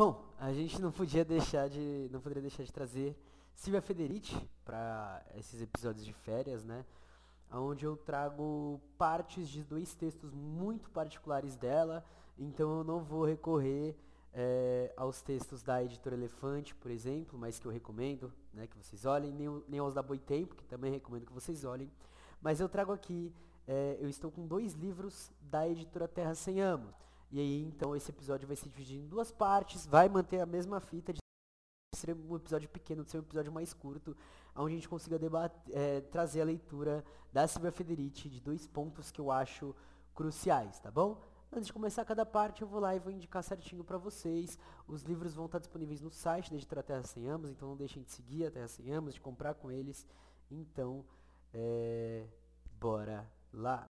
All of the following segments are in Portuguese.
Bom, a gente não podia deixar de, não poderia deixar de trazer Silvia Federici para esses episódios de férias, né? Onde eu trago partes de dois textos muito particulares dela, então eu não vou recorrer é, aos textos da editora Elefante, por exemplo, mas que eu recomendo né, que vocês olhem, nem, nem aos da Boitempo, que também recomendo que vocês olhem. Mas eu trago aqui, é, eu estou com dois livros da editora Terra Sem Amo. E aí, então, esse episódio vai se dividir em duas partes, vai manter a mesma fita de ser um episódio pequeno, de ser um episódio mais curto, onde a gente consiga debater, é, trazer a leitura da Silvia Federici de dois pontos que eu acho cruciais, tá bom? Antes de começar cada parte, eu vou lá e vou indicar certinho para vocês. Os livros vão estar disponíveis no site da editora Terra Sem Amos, então não deixem de seguir a Terra Sem Amos, de comprar com eles. Então, é... bora lá.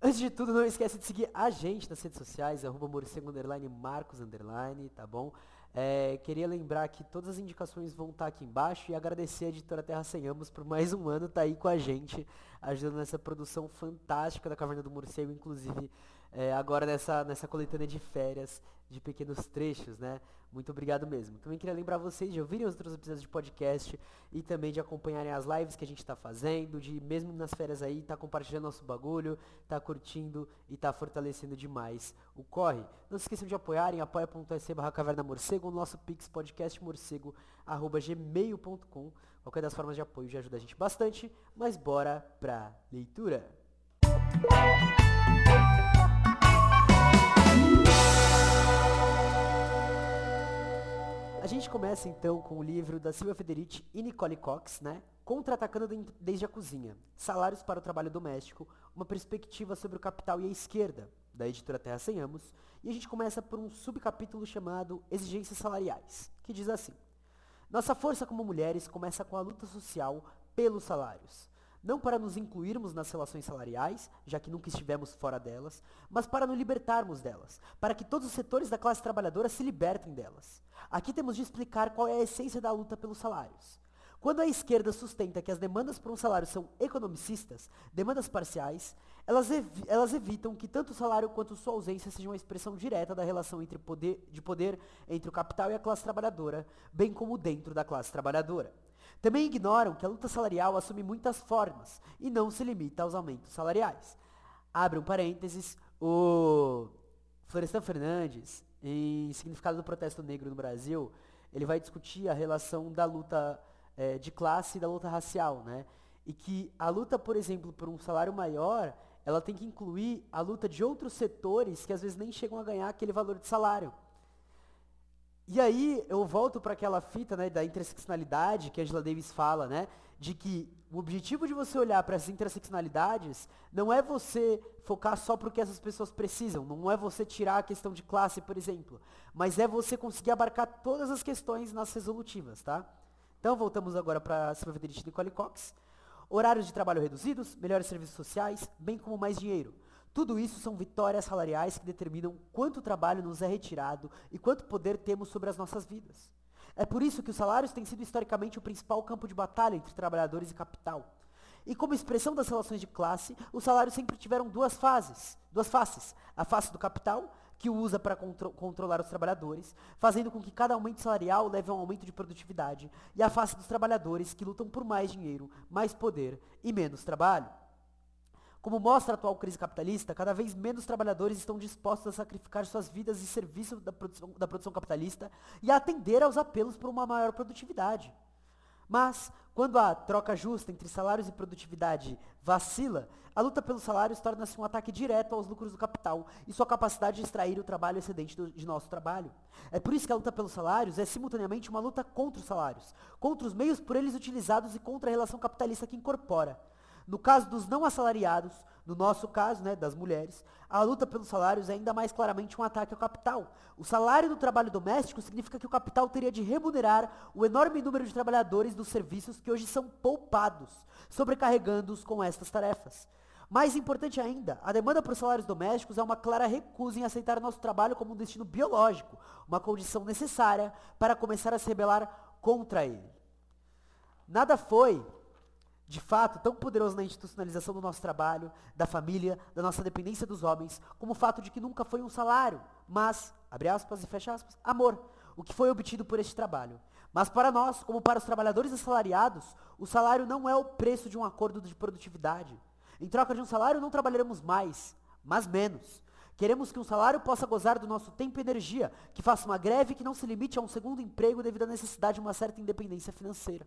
Antes de tudo, não esquece de seguir a gente nas redes sociais, arroba morcego, underline, marcos, underline, tá bom? É, queria lembrar que todas as indicações vão estar aqui embaixo e agradecer a editora Terra Sem Ambos por mais um ano estar tá aí com a gente, ajudando nessa produção fantástica da Caverna do Morcego, inclusive é, agora nessa, nessa coletânea de férias de pequenos trechos, né? Muito obrigado mesmo. Também queria lembrar vocês de ouvirem os outros episódios de podcast e também de acompanharem as lives que a gente está fazendo, de mesmo nas férias aí, tá compartilhando nosso bagulho, tá curtindo e tá fortalecendo demais o corre. Não se esqueçam de apoiarem apoia.se barra caverna morcego, o nosso pix podcast morcego arroba gmail.com. Qualquer das formas de apoio já ajuda a gente bastante, mas bora pra leitura. A gente começa então com o livro da Silvia Federici e Nicole Cox, né? Contra-atacando desde a cozinha. Salários para o trabalho doméstico, uma perspectiva sobre o capital e a esquerda, da editora Terra Sem Amos. E a gente começa por um subcapítulo chamado Exigências Salariais, que diz assim: Nossa força como mulheres começa com a luta social pelos salários não para nos incluirmos nas relações salariais, já que nunca estivemos fora delas, mas para nos libertarmos delas, para que todos os setores da classe trabalhadora se libertem delas. Aqui temos de explicar qual é a essência da luta pelos salários. Quando a esquerda sustenta que as demandas por um salário são economicistas, demandas parciais, elas, ev elas evitam que tanto o salário quanto sua ausência sejam uma expressão direta da relação entre poder, de poder entre o capital e a classe trabalhadora, bem como dentro da classe trabalhadora. Também ignoram que a luta salarial assume muitas formas e não se limita aos aumentos salariais. Abre um parênteses, o Florestan Fernandes, em Significado do Protesto Negro no Brasil, ele vai discutir a relação da luta é, de classe e da luta racial, né? E que a luta, por exemplo, por um salário maior, ela tem que incluir a luta de outros setores que às vezes nem chegam a ganhar aquele valor de salário. E aí eu volto para aquela fita né, da interseccionalidade que a Angela Davis fala, né? De que o objetivo de você olhar para essas interseccionalidades não é você focar só para o que essas pessoas precisam, não é você tirar a questão de classe, por exemplo, mas é você conseguir abarcar todas as questões nas resolutivas, tá? Então voltamos agora para a Silvia Nicole Cox. Horários de trabalho reduzidos, melhores serviços sociais, bem como mais dinheiro. Tudo isso são vitórias salariais que determinam quanto trabalho nos é retirado e quanto poder temos sobre as nossas vidas. É por isso que os salários têm sido historicamente o principal campo de batalha entre trabalhadores e capital. E como expressão das relações de classe, os salários sempre tiveram duas fases, duas faces. A face do capital, que usa para contro controlar os trabalhadores, fazendo com que cada aumento salarial leve a um aumento de produtividade, e a face dos trabalhadores, que lutam por mais dinheiro, mais poder e menos trabalho. Como mostra a atual crise capitalista, cada vez menos trabalhadores estão dispostos a sacrificar suas vidas em serviço da produção, da produção capitalista e a atender aos apelos por uma maior produtividade. Mas, quando a troca justa entre salários e produtividade vacila, a luta pelos salários torna-se um ataque direto aos lucros do capital e sua capacidade de extrair o trabalho excedente do, de nosso trabalho. É por isso que a luta pelos salários é simultaneamente uma luta contra os salários, contra os meios por eles utilizados e contra a relação capitalista que incorpora. No caso dos não assalariados, no nosso caso, né, das mulheres, a luta pelos salários é ainda mais claramente um ataque ao capital. O salário do trabalho doméstico significa que o capital teria de remunerar o enorme número de trabalhadores dos serviços que hoje são poupados, sobrecarregando-os com estas tarefas. Mais importante ainda, a demanda por salários domésticos é uma clara recusa em aceitar nosso trabalho como um destino biológico, uma condição necessária para começar a se rebelar contra ele. Nada foi de fato tão poderoso na institucionalização do nosso trabalho, da família, da nossa dependência dos homens, como o fato de que nunca foi um salário, mas, abre aspas e fecha aspas, amor, o que foi obtido por este trabalho. Mas para nós, como para os trabalhadores assalariados, o salário não é o preço de um acordo de produtividade. Em troca de um salário não trabalharemos mais, mas menos. Queremos que um salário possa gozar do nosso tempo e energia, que faça uma greve que não se limite a um segundo emprego devido à necessidade de uma certa independência financeira.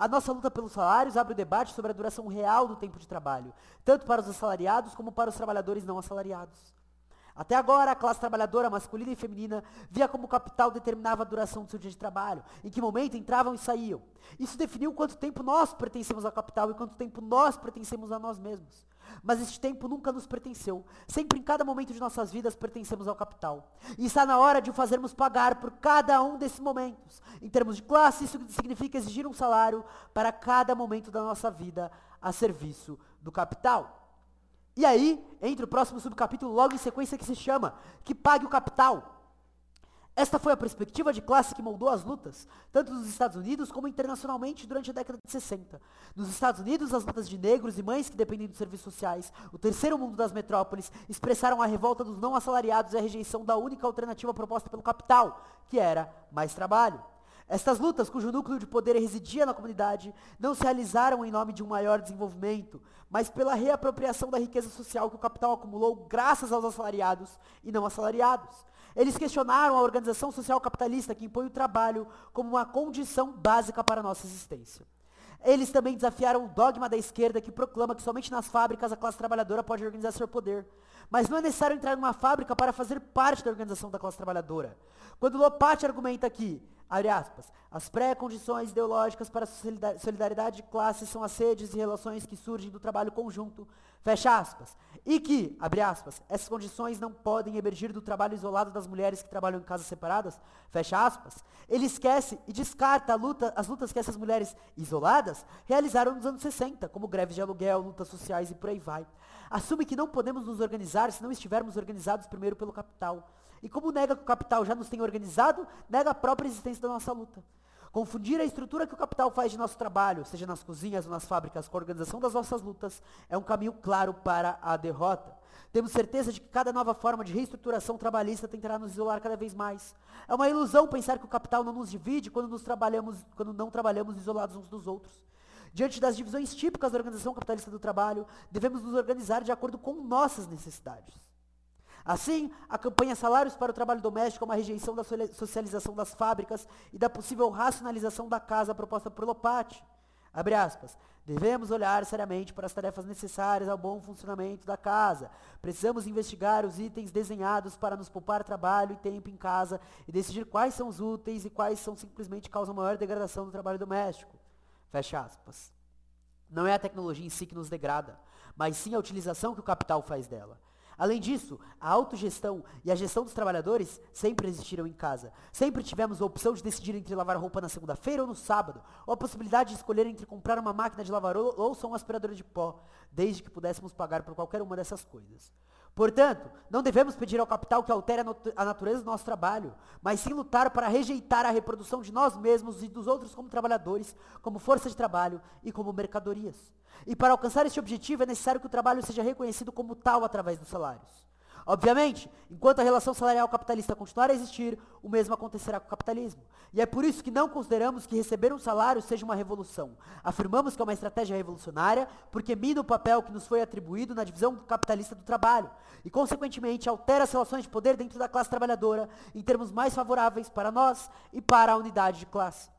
A nossa luta pelos salários abre o debate sobre a duração real do tempo de trabalho, tanto para os assalariados como para os trabalhadores não assalariados. Até agora, a classe trabalhadora masculina e feminina via como o capital determinava a duração do seu dia de trabalho, em que momento entravam e saíam. Isso definiu quanto tempo nós pertencemos ao capital e quanto tempo nós pertencemos a nós mesmos. Mas este tempo nunca nos pertenceu. Sempre em cada momento de nossas vidas pertencemos ao capital. E está na hora de o fazermos pagar por cada um desses momentos. Em termos de classe, isso significa exigir um salário para cada momento da nossa vida a serviço do capital. E aí, entra o próximo subcapítulo logo em sequência que se chama Que Pague o Capital. Esta foi a perspectiva de classe que moldou as lutas, tanto nos Estados Unidos como internacionalmente durante a década de 60. Nos Estados Unidos, as lutas de negros e mães que dependem dos serviços sociais, o terceiro mundo das metrópoles, expressaram a revolta dos não assalariados e a rejeição da única alternativa proposta pelo capital, que era mais trabalho. Estas lutas, cujo núcleo de poder residia na comunidade, não se realizaram em nome de um maior desenvolvimento, mas pela reapropriação da riqueza social que o capital acumulou graças aos assalariados e não assalariados. Eles questionaram a organização social capitalista que impõe o trabalho como uma condição básica para a nossa existência. Eles também desafiaram o dogma da esquerda que proclama que somente nas fábricas a classe trabalhadora pode organizar seu poder. Mas não é necessário entrar numa fábrica para fazer parte da organização da classe trabalhadora. Quando Lopati argumenta que aspas. As pré-condições ideológicas para a solidariedade de classes são as sedes e relações que surgem do trabalho conjunto. Fecha aspas. E que, abre aspas, essas condições não podem emergir do trabalho isolado das mulheres que trabalham em casas separadas. Fecha aspas. Ele esquece e descarta luta, as lutas que essas mulheres isoladas realizaram nos anos 60, como greves de aluguel, lutas sociais e por aí vai. Assume que não podemos nos organizar se não estivermos organizados primeiro pelo capital. E como nega que o capital já nos tem organizado, nega a própria existência da nossa luta. Confundir a estrutura que o capital faz de nosso trabalho, seja nas cozinhas ou nas fábricas, com a organização das nossas lutas, é um caminho claro para a derrota. Temos certeza de que cada nova forma de reestruturação trabalhista tentará nos isolar cada vez mais. É uma ilusão pensar que o capital não nos divide quando, nos trabalhamos, quando não trabalhamos isolados uns dos outros. Diante das divisões típicas da organização capitalista do trabalho, devemos nos organizar de acordo com nossas necessidades. Assim, a campanha Salários para o Trabalho Doméstico é uma rejeição da socialização das fábricas e da possível racionalização da casa proposta por Lopati. Abre aspas. Devemos olhar seriamente para as tarefas necessárias ao bom funcionamento da casa. Precisamos investigar os itens desenhados para nos poupar trabalho e tempo em casa e decidir quais são os úteis e quais são simplesmente causam maior degradação do trabalho doméstico. Fecha aspas. Não é a tecnologia em si que nos degrada, mas sim a utilização que o capital faz dela. Além disso, a autogestão e a gestão dos trabalhadores sempre existiram em casa. Sempre tivemos a opção de decidir entre lavar roupa na segunda-feira ou no sábado, ou a possibilidade de escolher entre comprar uma máquina de lavar louça ou um aspirador de pó, desde que pudéssemos pagar por qualquer uma dessas coisas. Portanto, não devemos pedir ao capital que altere a natureza do nosso trabalho, mas sim lutar para rejeitar a reprodução de nós mesmos e dos outros como trabalhadores, como força de trabalho e como mercadorias. E para alcançar este objetivo é necessário que o trabalho seja reconhecido como tal através dos salários. Obviamente, enquanto a relação salarial capitalista continuar a existir, o mesmo acontecerá com o capitalismo. E é por isso que não consideramos que receber um salário seja uma revolução. Afirmamos que é uma estratégia revolucionária porque mina o papel que nos foi atribuído na divisão capitalista do trabalho e, consequentemente, altera as relações de poder dentro da classe trabalhadora em termos mais favoráveis para nós e para a unidade de classe.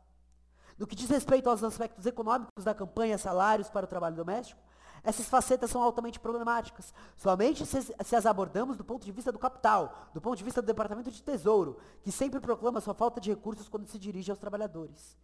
No que diz respeito aos aspectos econômicos da campanha Salários para o Trabalho Doméstico, essas facetas são altamente problemáticas. Somente se, se, as abordamos do ponto de vista do capital, do ponto de vista do Departamento de Tesouro, que sempre proclama sua falta de recursos quando se dirige aos trabalhadores.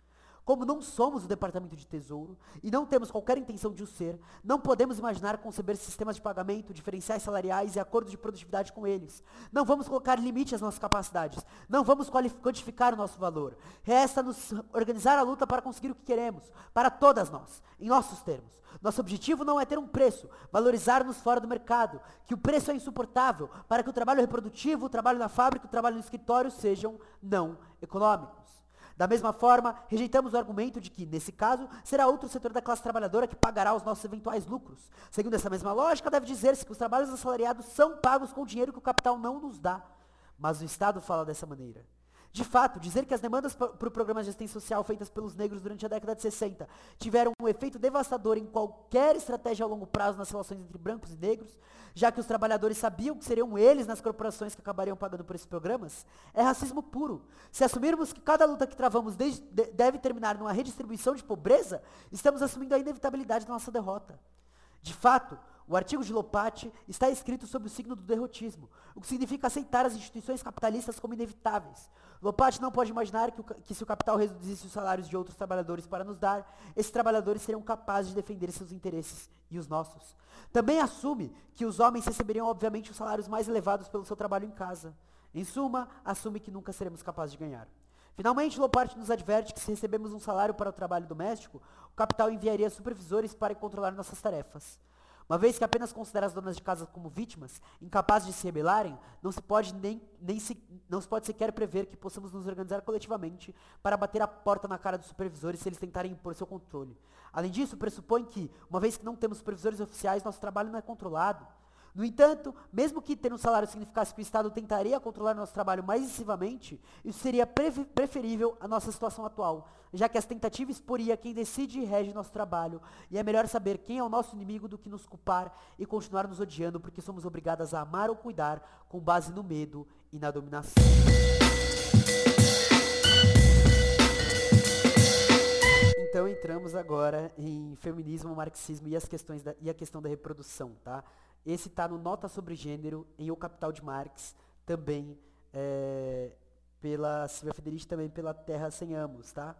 Como não somos o Departamento de Tesouro e não temos qualquer intenção de o ser, não podemos imaginar conceber sistemas de pagamento, diferenciais salariais e acordos de produtividade com eles. Não vamos colocar limite às nossas capacidades. Não vamos quantificar o nosso valor. Resta-nos organizar a luta para conseguir o que queremos, para todas nós, em nossos termos. Nosso objetivo não é ter um preço, valorizar-nos fora do mercado, que o preço é insuportável para que o trabalho reprodutivo, o trabalho na fábrica, o trabalho no escritório sejam não econômicos. Da mesma forma, rejeitamos o argumento de que, nesse caso, será outro setor da classe trabalhadora que pagará os nossos eventuais lucros. Segundo essa mesma lógica, deve dizer-se que os trabalhos assalariados são pagos com dinheiro que o capital não nos dá. Mas o Estado fala dessa maneira. De fato, dizer que as demandas para o programa de assistência social feitas pelos negros durante a década de 60 tiveram um efeito devastador em qualquer estratégia a longo prazo nas relações entre brancos e negros, já que os trabalhadores sabiam que seriam eles nas corporações que acabariam pagando por esses programas, é racismo puro. Se assumirmos que cada luta que travamos desde, de, deve terminar numa redistribuição de pobreza, estamos assumindo a inevitabilidade da nossa derrota. De fato, o artigo de Lopati está escrito sob o signo do derrotismo, o que significa aceitar as instituições capitalistas como inevitáveis. Lopati não pode imaginar que, o, que, se o capital reduzisse os salários de outros trabalhadores para nos dar, esses trabalhadores seriam capazes de defender seus interesses e os nossos. Também assume que os homens receberiam, obviamente, os salários mais elevados pelo seu trabalho em casa. Em suma, assume que nunca seremos capazes de ganhar. Finalmente, Lopati nos adverte que se recebemos um salário para o trabalho doméstico, o capital enviaria supervisores para controlar nossas tarefas. Uma vez que apenas considera as donas de casa como vítimas, incapazes de se rebelarem, não se pode nem, nem se, não se pode sequer prever que possamos nos organizar coletivamente para bater a porta na cara dos supervisores se eles tentarem impor seu controle. Além disso, pressupõe que, uma vez que não temos supervisores oficiais, nosso trabalho não é controlado. No entanto, mesmo que ter um salário significasse que o Estado tentaria controlar nosso trabalho mais excessivamente, isso seria preferível à nossa situação atual, já que essa tentativa exporia quem decide e rege nosso trabalho, e é melhor saber quem é o nosso inimigo do que nos culpar e continuar nos odiando porque somos obrigadas a amar ou cuidar com base no medo e na dominação. Então entramos agora em feminismo, marxismo e as questões da, e a questão da reprodução, tá? Esse está no Nota sobre Gênero, em O Capital de Marx, também é, pela Silvia Federici, também pela Terra Sem Amos, tá?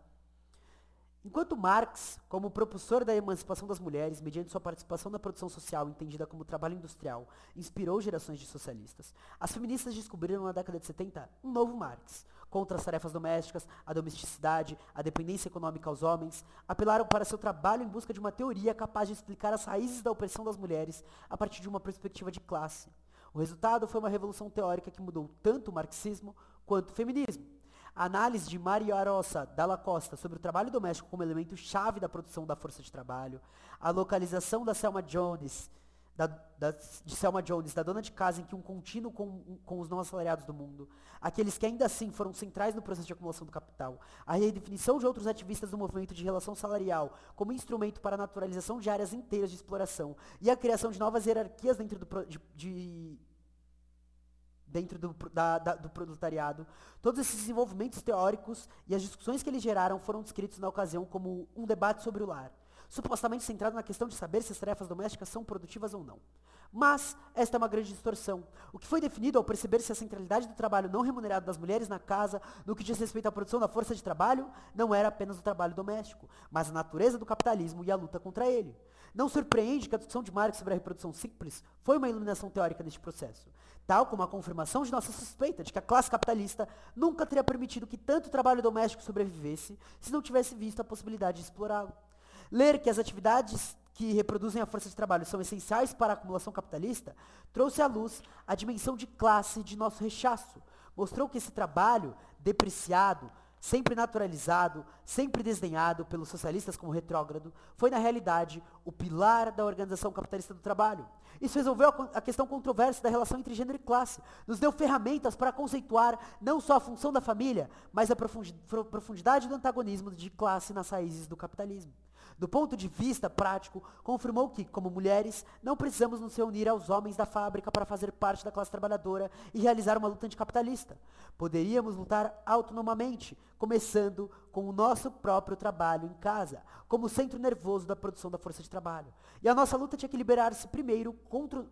Enquanto Marx, como propulsor da emancipação das mulheres, mediante sua participação na produção social entendida como trabalho industrial, inspirou gerações de socialistas, as feministas descobriram na década de 70 um novo Marx, contra as tarefas domésticas, a domesticidade, a dependência econômica aos homens, apelaram para seu trabalho em busca de uma teoria capaz de explicar as raízes da opressão das mulheres a partir de uma perspectiva de classe. O resultado foi uma revolução teórica que mudou tanto o marxismo quanto o feminismo. A análise de Mario Arosa Dalla Costa sobre o trabalho doméstico como elemento chave da produção da força de trabalho, a localização da Selma Jones da, da, de Selma Jones, da dona de casa em que um contínuo com, com os não assalariados do mundo, aqueles que ainda assim foram centrais no processo de acumulação do capital, a redefinição de outros ativistas do movimento de relação salarial como instrumento para a naturalização de áreas inteiras de exploração. E a criação de novas hierarquias dentro do, de, de dentro do, da, da, do proletariado. Todos esses desenvolvimentos teóricos e as discussões que eles geraram foram descritos na ocasião como um debate sobre o lar supostamente centrado na questão de saber se as tarefas domésticas são produtivas ou não. Mas esta é uma grande distorção. O que foi definido ao perceber-se a centralidade do trabalho não remunerado das mulheres na casa, no que diz respeito à produção da força de trabalho, não era apenas o trabalho doméstico, mas a natureza do capitalismo e a luta contra ele. Não surpreende que a discussão de Marx sobre a reprodução simples foi uma iluminação teórica neste processo, tal como a confirmação de nossa suspeita de que a classe capitalista nunca teria permitido que tanto trabalho doméstico sobrevivesse se não tivesse visto a possibilidade de explorá-lo. Ler que as atividades que reproduzem a força de trabalho são essenciais para a acumulação capitalista trouxe à luz a dimensão de classe de nosso rechaço. Mostrou que esse trabalho depreciado, sempre naturalizado, sempre desdenhado pelos socialistas como retrógrado, foi na realidade o pilar da organização capitalista do trabalho. Isso resolveu a questão controversa da relação entre gênero e classe. Nos deu ferramentas para conceituar não só a função da família, mas a profundidade do antagonismo de classe nas raízes do capitalismo. Do ponto de vista prático, confirmou que, como mulheres, não precisamos nos reunir aos homens da fábrica para fazer parte da classe trabalhadora e realizar uma luta anticapitalista. Poderíamos lutar autonomamente, começando com o nosso próprio trabalho em casa, como centro nervoso da produção da força de trabalho. E a nossa luta tinha que liberar-se primeiro contra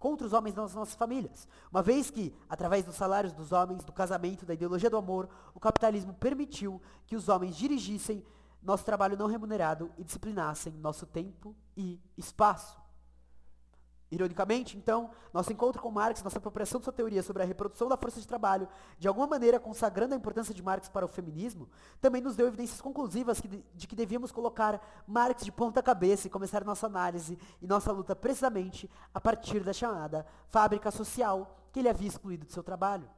contra os homens das nossas famílias. Uma vez que, através dos salários dos homens, do casamento, da ideologia do amor, o capitalismo permitiu que os homens dirigissem nosso trabalho não remunerado e disciplinassem nosso tempo e espaço. Ironicamente, então, nosso encontro com Marx, nossa apropriação de sua teoria sobre a reprodução da força de trabalho, de alguma maneira consagrando a importância de Marx para o feminismo, também nos deu evidências conclusivas de que devíamos colocar Marx de ponta cabeça e começar nossa análise e nossa luta precisamente a partir da chamada fábrica social que ele havia excluído de seu trabalho.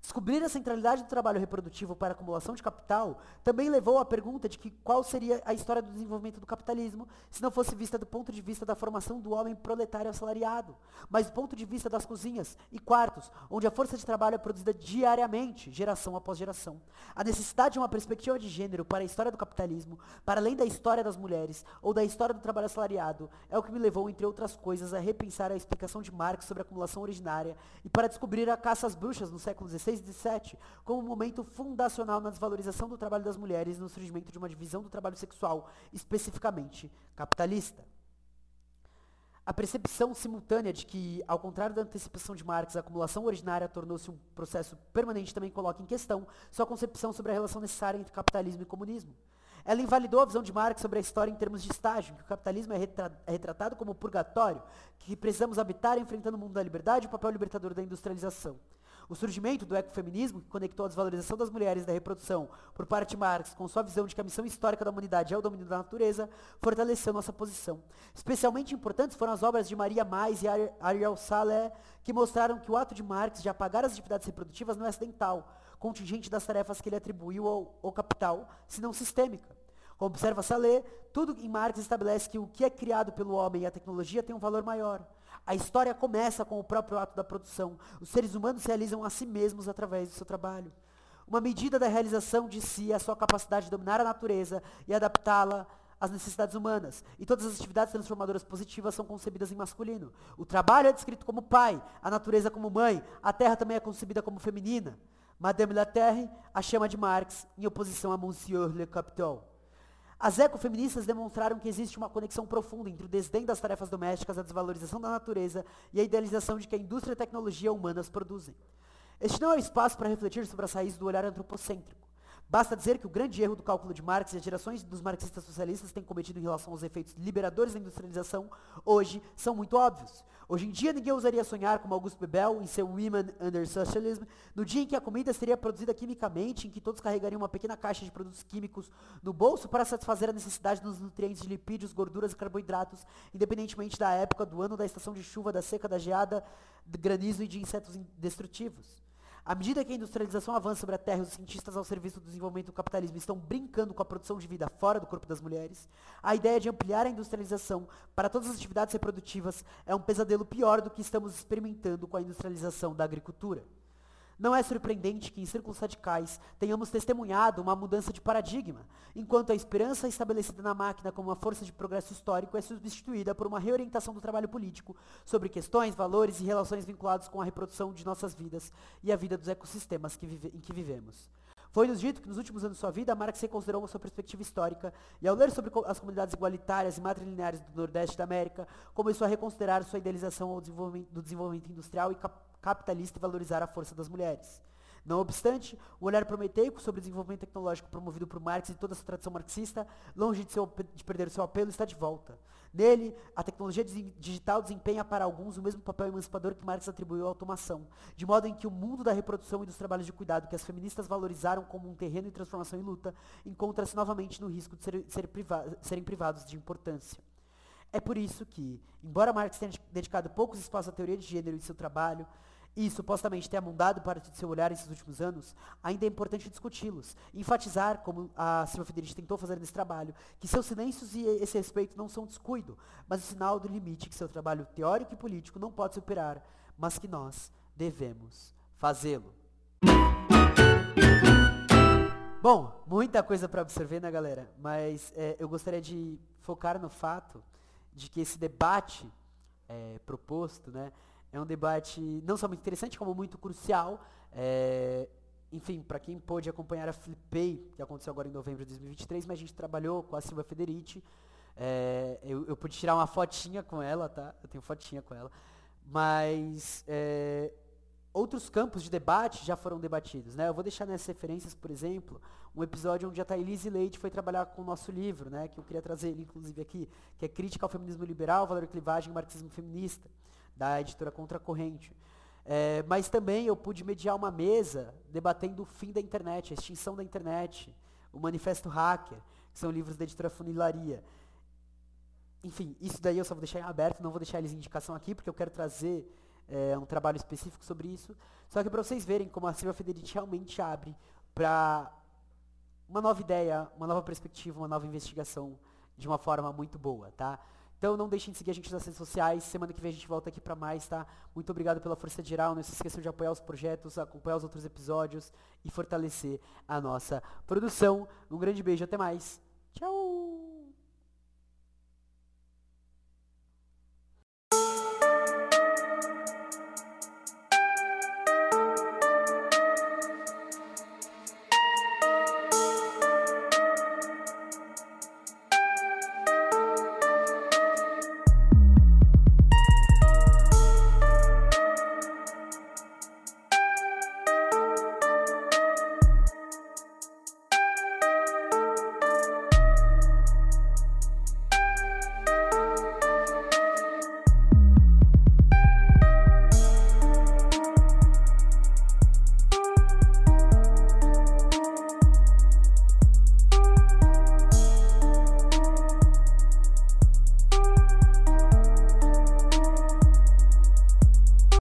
Descobrir a centralidade do trabalho reprodutivo para a acumulação de capital também levou à pergunta de que qual seria a história do desenvolvimento do capitalismo se não fosse vista do ponto de vista da formação do homem proletário assalariado, mas do ponto de vista das cozinhas e quartos, onde a força de trabalho é produzida diariamente, geração após geração. A necessidade de uma perspectiva de gênero para a história do capitalismo, para além da história das mulheres ou da história do trabalho assalariado, é o que me levou, entre outras coisas, a repensar a explicação de Marx sobre a acumulação originária e para descobrir a caça às bruxas no século XVI 16 e 17 como um momento fundacional na desvalorização do trabalho das mulheres e no surgimento de uma divisão do trabalho sexual, especificamente capitalista. A percepção simultânea de que, ao contrário da antecipação de Marx, a acumulação originária tornou-se um processo permanente também coloca em questão sua concepção sobre a relação necessária entre capitalismo e comunismo. Ela invalidou a visão de Marx sobre a história em termos de estágio, que o capitalismo é, é retratado como purgatório, que precisamos habitar enfrentando o mundo da liberdade e o papel libertador da industrialização. O surgimento do ecofeminismo, que conectou a desvalorização das mulheres e da reprodução por parte de Marx com sua visão de que a missão histórica da humanidade é o domínio da natureza, fortaleceu nossa posição. Especialmente importantes foram as obras de Maria Mais e Ariel Saleh, que mostraram que o ato de Marx de apagar as atividades reprodutivas não é acidental, contingente das tarefas que ele atribuiu ao, ao capital, senão sistêmica. Como observa Saleh, tudo em Marx estabelece que o que é criado pelo homem e a tecnologia tem um valor maior. A história começa com o próprio ato da produção. Os seres humanos realizam a si mesmos através do seu trabalho. Uma medida da realização de si é a sua capacidade de dominar a natureza e adaptá-la às necessidades humanas. E todas as atividades transformadoras positivas são concebidas em masculino. O trabalho é descrito como pai, a natureza como mãe, a terra também é concebida como feminina. Madame la Terre a chama de Marx em oposição a Monsieur le Capitol. As ecofeministas demonstraram que existe uma conexão profunda entre o desdém das tarefas domésticas, a desvalorização da natureza e a idealização de que a indústria e a tecnologia humanas produzem. Este não é o espaço para refletir sobre as raízes do olhar antropocêntrico. Basta dizer que o grande erro do cálculo de Marx e as gerações dos marxistas socialistas têm cometido em relação aos efeitos liberadores da industrialização hoje são muito óbvios. Hoje em dia ninguém ousaria sonhar como Augusto Bebel em seu Women Under Socialism, no dia em que a comida seria produzida quimicamente, em que todos carregariam uma pequena caixa de produtos químicos no bolso para satisfazer a necessidade dos nutrientes de lipídios, gorduras e carboidratos, independentemente da época do ano, da estação de chuva, da seca, da geada, do granizo e de insetos destrutivos. À medida que a industrialização avança sobre a Terra, os cientistas ao serviço do desenvolvimento do capitalismo estão brincando com a produção de vida fora do corpo das mulheres. A ideia de ampliar a industrialização para todas as atividades reprodutivas é um pesadelo pior do que estamos experimentando com a industrialização da agricultura. Não é surpreendente que, em círculos radicais, tenhamos testemunhado uma mudança de paradigma, enquanto a esperança estabelecida na máquina como uma força de progresso histórico é substituída por uma reorientação do trabalho político sobre questões, valores e relações vinculados com a reprodução de nossas vidas e a vida dos ecossistemas que vive, em que vivemos. Foi-nos dito que nos últimos anos de sua vida, Marx reconsiderou sua perspectiva histórica e, ao ler sobre as comunidades igualitárias e matrilineares do Nordeste da América, começou a reconsiderar sua idealização desenvolvimento, do desenvolvimento industrial e cap capitalista e valorizar a força das mulheres. Não obstante, o olhar prometeico sobre o desenvolvimento tecnológico promovido por Marx e toda a sua tradição marxista, longe de, seu, de perder o seu apelo, está de volta. Nele, a tecnologia digital desempenha para alguns o mesmo papel emancipador que Marx atribuiu à automação, de modo em que o mundo da reprodução e dos trabalhos de cuidado que as feministas valorizaram como um terreno de transformação e luta, encontra-se novamente no risco de ser, ser priva serem privados de importância. É por isso que, embora Marx tenha dedicado poucos espaços à teoria de gênero em seu trabalho, e supostamente tenha mudado parte de seu olhar esses últimos anos, ainda é importante discuti-los, enfatizar, como a Silvia Federici tentou fazer nesse trabalho, que seus silêncios e esse respeito não são descuido, mas o sinal do limite que seu trabalho teórico e político não pode superar, mas que nós devemos fazê-lo. Bom, muita coisa para absorver, né, galera? Mas é, eu gostaria de focar no fato de que esse debate é, proposto, né, é um debate não só muito interessante, como muito crucial. É, enfim, para quem pôde acompanhar a Flipei, que aconteceu agora em novembro de 2023, mas a gente trabalhou com a Silvia Federici. É, eu, eu, pude tirar uma fotinha com ela, tá? Eu tenho fotinha com ela. Mas é, outros campos de debate já foram debatidos, né? Eu vou deixar nessas referências, por exemplo, um episódio onde a Thailise Leite foi trabalhar com o nosso livro, né? Que eu queria trazer ele, inclusive, aqui, que é Crítica ao Feminismo Liberal, Valor e Clivagem e Marxismo Feminista da editora Contracorrente. É, mas também eu pude mediar uma mesa debatendo o fim da internet, a extinção da internet, o Manifesto Hacker, que são livros da editora Funilaria. Enfim, isso daí eu só vou deixar em aberto, não vou deixar eles em indicação aqui, porque eu quero trazer é, um trabalho específico sobre isso. Só que para vocês verem como a Silvia Federici realmente abre para uma nova ideia, uma nova perspectiva, uma nova investigação de uma forma muito boa, tá? Então não deixem de seguir a gente nas redes sociais. Semana que vem a gente volta aqui para mais, tá? Muito obrigado pela força geral. Não se esqueçam de apoiar os projetos, acompanhar os outros episódios e fortalecer a nossa produção. Um grande beijo, até mais.